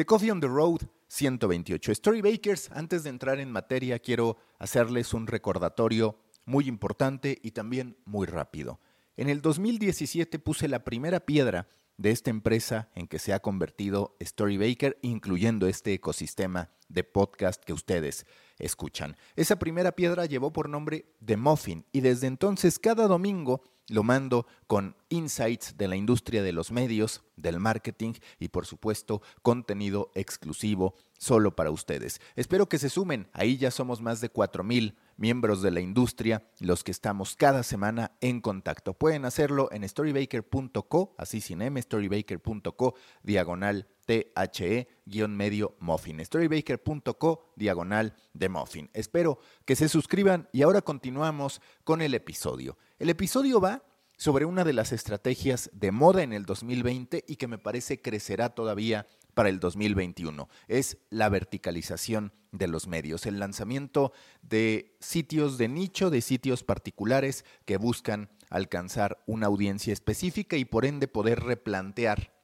The Coffee on the Road 128. Storybakers, antes de entrar en materia, quiero hacerles un recordatorio muy importante y también muy rápido. En el 2017 puse la primera piedra de esta empresa en que se ha convertido Storybaker, incluyendo este ecosistema de podcast que ustedes escuchan. Esa primera piedra llevó por nombre The Muffin y desde entonces cada domingo lo mando con insights de la industria de los medios, del marketing y por supuesto contenido exclusivo solo para ustedes. Espero que se sumen, ahí ya somos más de 4.000 miembros de la industria los que estamos cada semana en contacto. Pueden hacerlo en storybaker.co, así sin M, storybaker.co, diagonal THE-medio muffin. Storybaker.co, diagonal de muffin. Espero que se suscriban y ahora continuamos con el episodio. El episodio va sobre una de las estrategias de moda en el 2020 y que me parece crecerá todavía para el 2021. Es la verticalización de los medios, el lanzamiento de sitios de nicho, de sitios particulares que buscan alcanzar una audiencia específica y por ende poder replantear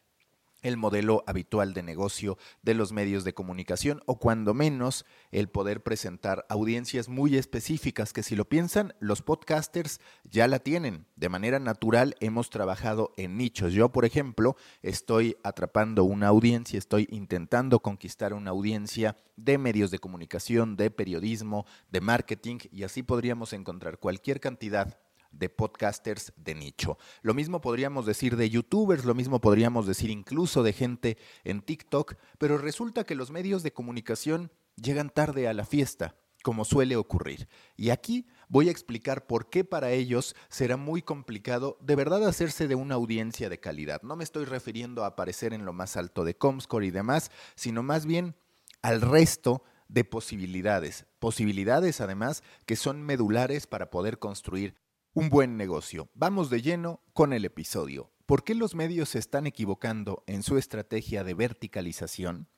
el modelo habitual de negocio de los medios de comunicación o cuando menos el poder presentar audiencias muy específicas que si lo piensan los podcasters ya la tienen. De manera natural hemos trabajado en nichos. Yo, por ejemplo, estoy atrapando una audiencia, estoy intentando conquistar una audiencia de medios de comunicación, de periodismo, de marketing y así podríamos encontrar cualquier cantidad de podcasters de nicho. Lo mismo podríamos decir de youtubers, lo mismo podríamos decir incluso de gente en TikTok, pero resulta que los medios de comunicación llegan tarde a la fiesta, como suele ocurrir. Y aquí voy a explicar por qué para ellos será muy complicado de verdad hacerse de una audiencia de calidad. No me estoy refiriendo a aparecer en lo más alto de Comscore y demás, sino más bien al resto de posibilidades. Posibilidades además que son medulares para poder construir un buen negocio. Vamos de lleno con el episodio. ¿Por qué los medios se están equivocando en su estrategia de verticalización?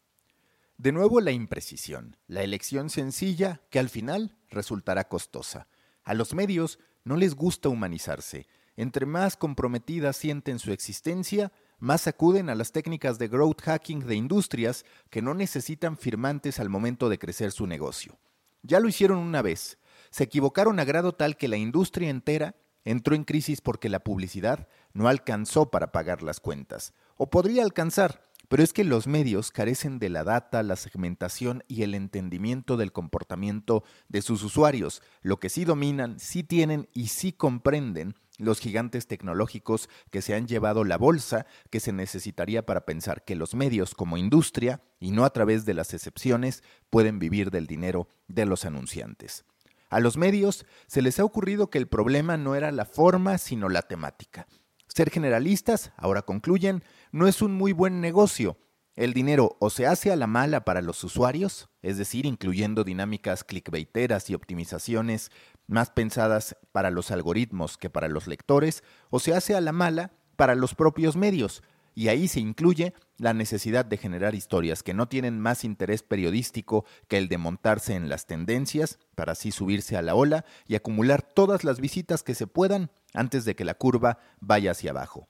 De nuevo la imprecisión, la elección sencilla que al final resultará costosa. A los medios no les gusta humanizarse. Entre más comprometidas sienten su existencia, más acuden a las técnicas de growth hacking de industrias que no necesitan firmantes al momento de crecer su negocio. Ya lo hicieron una vez, se equivocaron a grado tal que la industria entera entró en crisis porque la publicidad no alcanzó para pagar las cuentas. O podría alcanzar, pero es que los medios carecen de la data, la segmentación y el entendimiento del comportamiento de sus usuarios. Lo que sí dominan, sí tienen y sí comprenden los gigantes tecnológicos que se han llevado la bolsa que se necesitaría para pensar que los medios como industria, y no a través de las excepciones, pueden vivir del dinero de los anunciantes. A los medios se les ha ocurrido que el problema no era la forma, sino la temática. Ser generalistas, ahora concluyen, no es un muy buen negocio. El dinero o se hace a la mala para los usuarios, es decir, incluyendo dinámicas clickbaiteras y optimizaciones más pensadas para los algoritmos que para los lectores, o se hace a la mala para los propios medios, y ahí se incluye la necesidad de generar historias que no tienen más interés periodístico que el de montarse en las tendencias para así subirse a la ola y acumular todas las visitas que se puedan antes de que la curva vaya hacia abajo.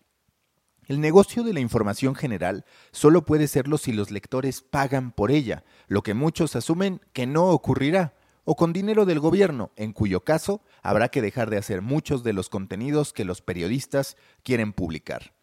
El negocio de la información general solo puede serlo si los lectores pagan por ella, lo que muchos asumen que no ocurrirá, o con dinero del gobierno, en cuyo caso habrá que dejar de hacer muchos de los contenidos que los periodistas quieren publicar.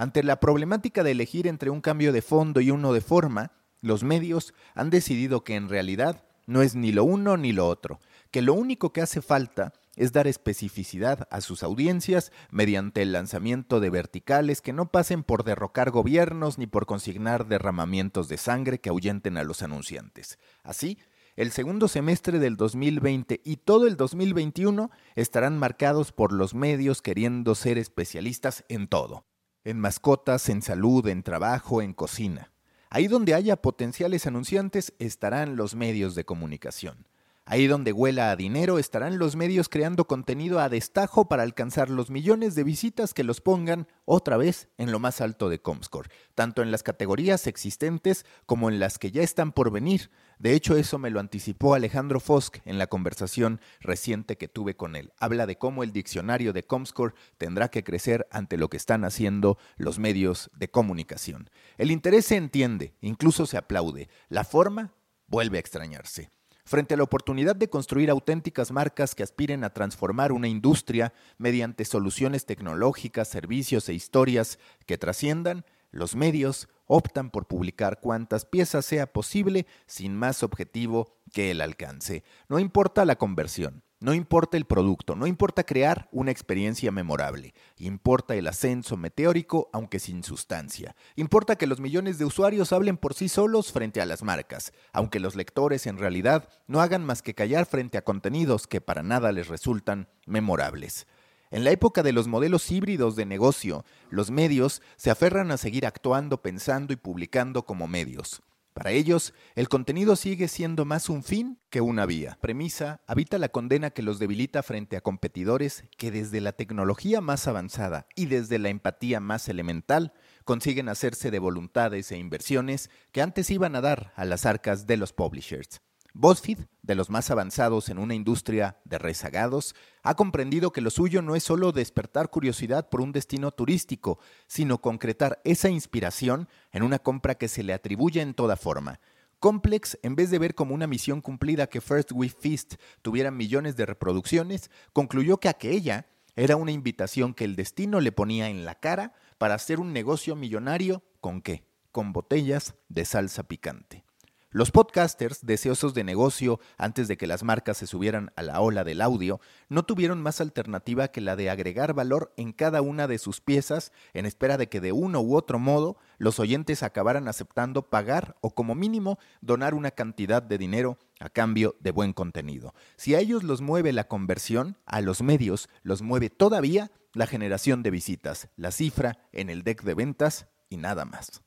Ante la problemática de elegir entre un cambio de fondo y uno de forma, los medios han decidido que en realidad no es ni lo uno ni lo otro, que lo único que hace falta es dar especificidad a sus audiencias mediante el lanzamiento de verticales que no pasen por derrocar gobiernos ni por consignar derramamientos de sangre que ahuyenten a los anunciantes. Así, el segundo semestre del 2020 y todo el 2021 estarán marcados por los medios queriendo ser especialistas en todo en mascotas, en salud, en trabajo, en cocina. Ahí donde haya potenciales anunciantes estarán los medios de comunicación. Ahí donde huela a dinero estarán los medios creando contenido a destajo para alcanzar los millones de visitas que los pongan otra vez en lo más alto de Comscore, tanto en las categorías existentes como en las que ya están por venir. De hecho, eso me lo anticipó Alejandro Fosk en la conversación reciente que tuve con él. Habla de cómo el diccionario de Comscore tendrá que crecer ante lo que están haciendo los medios de comunicación. El interés se entiende, incluso se aplaude. La forma vuelve a extrañarse. Frente a la oportunidad de construir auténticas marcas que aspiren a transformar una industria mediante soluciones tecnológicas, servicios e historias que trasciendan, los medios optan por publicar cuantas piezas sea posible sin más objetivo que el alcance. No importa la conversión, no importa el producto, no importa crear una experiencia memorable, importa el ascenso meteórico aunque sin sustancia. Importa que los millones de usuarios hablen por sí solos frente a las marcas, aunque los lectores en realidad no hagan más que callar frente a contenidos que para nada les resultan memorables. En la época de los modelos híbridos de negocio, los medios se aferran a seguir actuando, pensando y publicando como medios. Para ellos, el contenido sigue siendo más un fin que una vía. Premisa habita la condena que los debilita frente a competidores que desde la tecnología más avanzada y desde la empatía más elemental consiguen hacerse de voluntades e inversiones que antes iban a dar a las arcas de los publishers. BuzzFeed, de los más avanzados en una industria de rezagados, ha comprendido que lo suyo no es solo despertar curiosidad por un destino turístico, sino concretar esa inspiración en una compra que se le atribuye en toda forma. Complex, en vez de ver como una misión cumplida que First We Feast tuviera millones de reproducciones, concluyó que aquella era una invitación que el destino le ponía en la cara para hacer un negocio millonario con qué? Con botellas de salsa picante. Los podcasters, deseosos de negocio antes de que las marcas se subieran a la ola del audio, no tuvieron más alternativa que la de agregar valor en cada una de sus piezas en espera de que de uno u otro modo los oyentes acabaran aceptando pagar o como mínimo donar una cantidad de dinero a cambio de buen contenido. Si a ellos los mueve la conversión, a los medios los mueve todavía la generación de visitas, la cifra en el deck de ventas y nada más.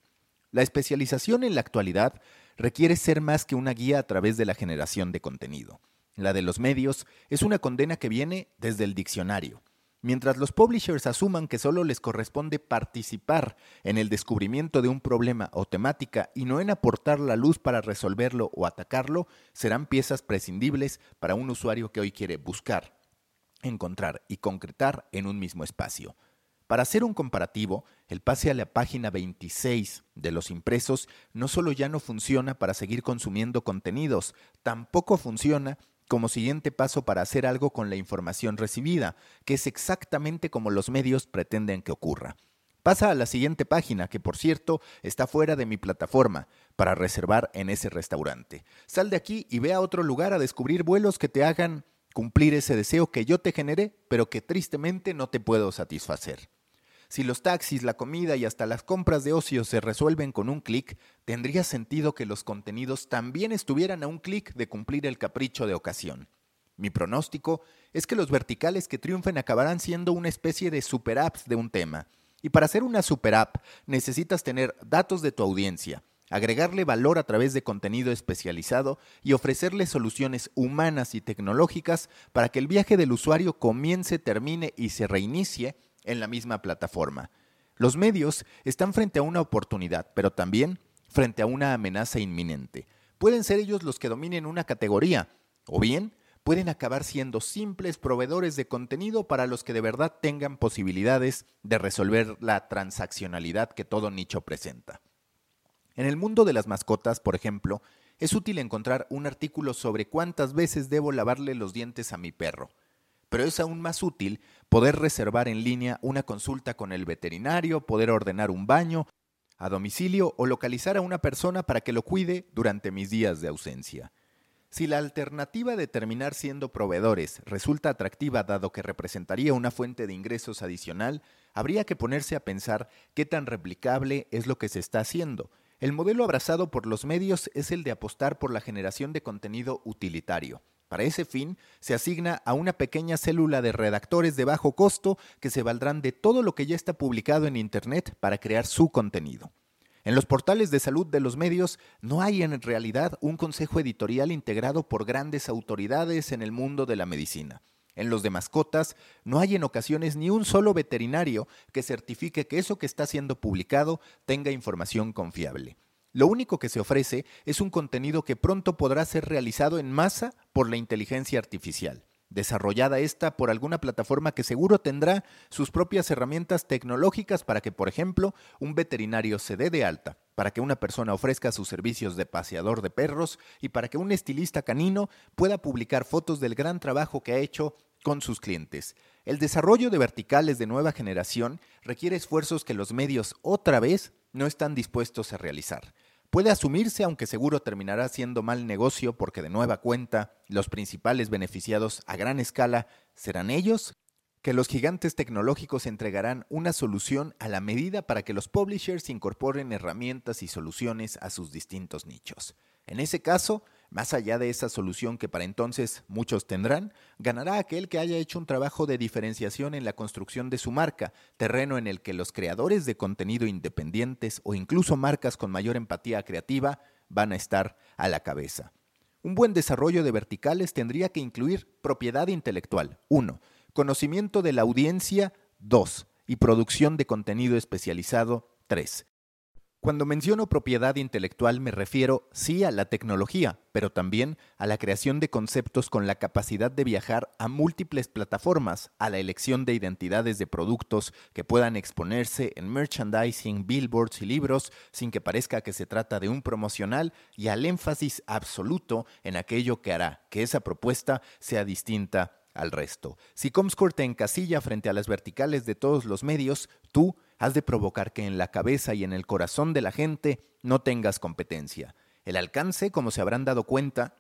La especialización en la actualidad requiere ser más que una guía a través de la generación de contenido. La de los medios es una condena que viene desde el diccionario. Mientras los publishers asuman que solo les corresponde participar en el descubrimiento de un problema o temática y no en aportar la luz para resolverlo o atacarlo, serán piezas prescindibles para un usuario que hoy quiere buscar, encontrar y concretar en un mismo espacio. Para hacer un comparativo, el pase a la página 26 de los impresos no solo ya no funciona para seguir consumiendo contenidos, tampoco funciona como siguiente paso para hacer algo con la información recibida, que es exactamente como los medios pretenden que ocurra. Pasa a la siguiente página, que por cierto está fuera de mi plataforma, para reservar en ese restaurante. Sal de aquí y ve a otro lugar a descubrir vuelos que te hagan cumplir ese deseo que yo te generé, pero que tristemente no te puedo satisfacer. Si los taxis, la comida y hasta las compras de ocio se resuelven con un clic, tendría sentido que los contenidos también estuvieran a un clic de cumplir el capricho de ocasión. Mi pronóstico es que los verticales que triunfen acabarán siendo una especie de super apps de un tema. Y para hacer una super app necesitas tener datos de tu audiencia, agregarle valor a través de contenido especializado y ofrecerle soluciones humanas y tecnológicas para que el viaje del usuario comience, termine y se reinicie en la misma plataforma. Los medios están frente a una oportunidad, pero también frente a una amenaza inminente. Pueden ser ellos los que dominen una categoría, o bien pueden acabar siendo simples proveedores de contenido para los que de verdad tengan posibilidades de resolver la transaccionalidad que todo nicho presenta. En el mundo de las mascotas, por ejemplo, es útil encontrar un artículo sobre cuántas veces debo lavarle los dientes a mi perro pero es aún más útil poder reservar en línea una consulta con el veterinario, poder ordenar un baño a domicilio o localizar a una persona para que lo cuide durante mis días de ausencia. Si la alternativa de terminar siendo proveedores resulta atractiva dado que representaría una fuente de ingresos adicional, habría que ponerse a pensar qué tan replicable es lo que se está haciendo. El modelo abrazado por los medios es el de apostar por la generación de contenido utilitario. Para ese fin, se asigna a una pequeña célula de redactores de bajo costo que se valdrán de todo lo que ya está publicado en Internet para crear su contenido. En los portales de salud de los medios no hay en realidad un consejo editorial integrado por grandes autoridades en el mundo de la medicina. En los de mascotas no hay en ocasiones ni un solo veterinario que certifique que eso que está siendo publicado tenga información confiable. Lo único que se ofrece es un contenido que pronto podrá ser realizado en masa por la inteligencia artificial desarrollada esta por alguna plataforma que seguro tendrá sus propias herramientas tecnológicas para que, por ejemplo, un veterinario se dé de alta, para que una persona ofrezca sus servicios de paseador de perros y para que un estilista canino pueda publicar fotos del gran trabajo que ha hecho con sus clientes. El desarrollo de verticales de nueva generación requiere esfuerzos que los medios otra vez no están dispuestos a realizar. Puede asumirse, aunque seguro terminará siendo mal negocio porque de nueva cuenta los principales beneficiados a gran escala serán ellos, que los gigantes tecnológicos entregarán una solución a la medida para que los publishers incorporen herramientas y soluciones a sus distintos nichos. En ese caso, más allá de esa solución que para entonces muchos tendrán, ganará aquel que haya hecho un trabajo de diferenciación en la construcción de su marca, terreno en el que los creadores de contenido independientes o incluso marcas con mayor empatía creativa van a estar a la cabeza. Un buen desarrollo de verticales tendría que incluir propiedad intelectual, 1, conocimiento de la audiencia, 2, y producción de contenido especializado, 3. Cuando menciono propiedad intelectual me refiero sí a la tecnología, pero también a la creación de conceptos con la capacidad de viajar a múltiples plataformas, a la elección de identidades de productos que puedan exponerse en merchandising, billboards y libros sin que parezca que se trata de un promocional y al énfasis absoluto en aquello que hará que esa propuesta sea distinta al resto. Si Comscore te encasilla frente a las verticales de todos los medios, tú has de provocar que en la cabeza y en el corazón de la gente no tengas competencia. El alcance, como se habrán dado cuenta,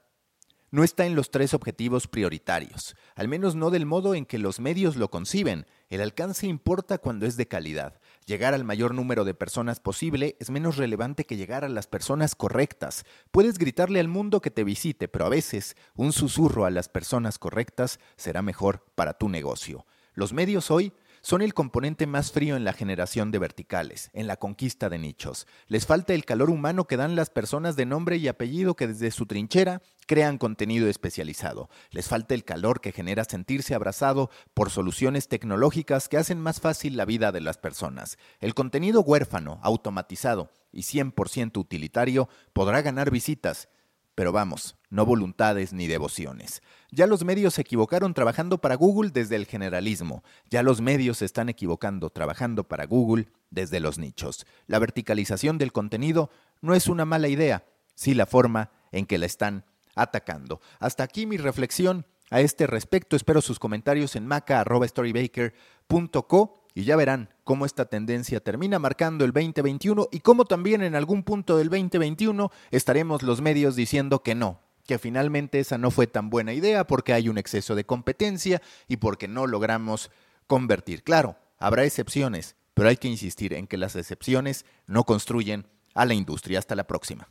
no está en los tres objetivos prioritarios, al menos no del modo en que los medios lo conciben. El alcance importa cuando es de calidad. Llegar al mayor número de personas posible es menos relevante que llegar a las personas correctas. Puedes gritarle al mundo que te visite, pero a veces un susurro a las personas correctas será mejor para tu negocio. Los medios hoy son el componente más frío en la generación de verticales, en la conquista de nichos. Les falta el calor humano que dan las personas de nombre y apellido que desde su trinchera crean contenido especializado. Les falta el calor que genera sentirse abrazado por soluciones tecnológicas que hacen más fácil la vida de las personas. El contenido huérfano, automatizado y 100% utilitario podrá ganar visitas, pero vamos, no voluntades ni devociones. Ya los medios se equivocaron trabajando para Google desde el generalismo. Ya los medios se están equivocando trabajando para Google desde los nichos. La verticalización del contenido no es una mala idea, sí la forma en que la están atacando. Hasta aquí mi reflexión a este respecto. Espero sus comentarios en maca.storybaker.co y ya verán cómo esta tendencia termina marcando el 2021 y cómo también en algún punto del 2021 estaremos los medios diciendo que no, que finalmente esa no fue tan buena idea porque hay un exceso de competencia y porque no logramos convertir. Claro, habrá excepciones, pero hay que insistir en que las excepciones no construyen a la industria. Hasta la próxima.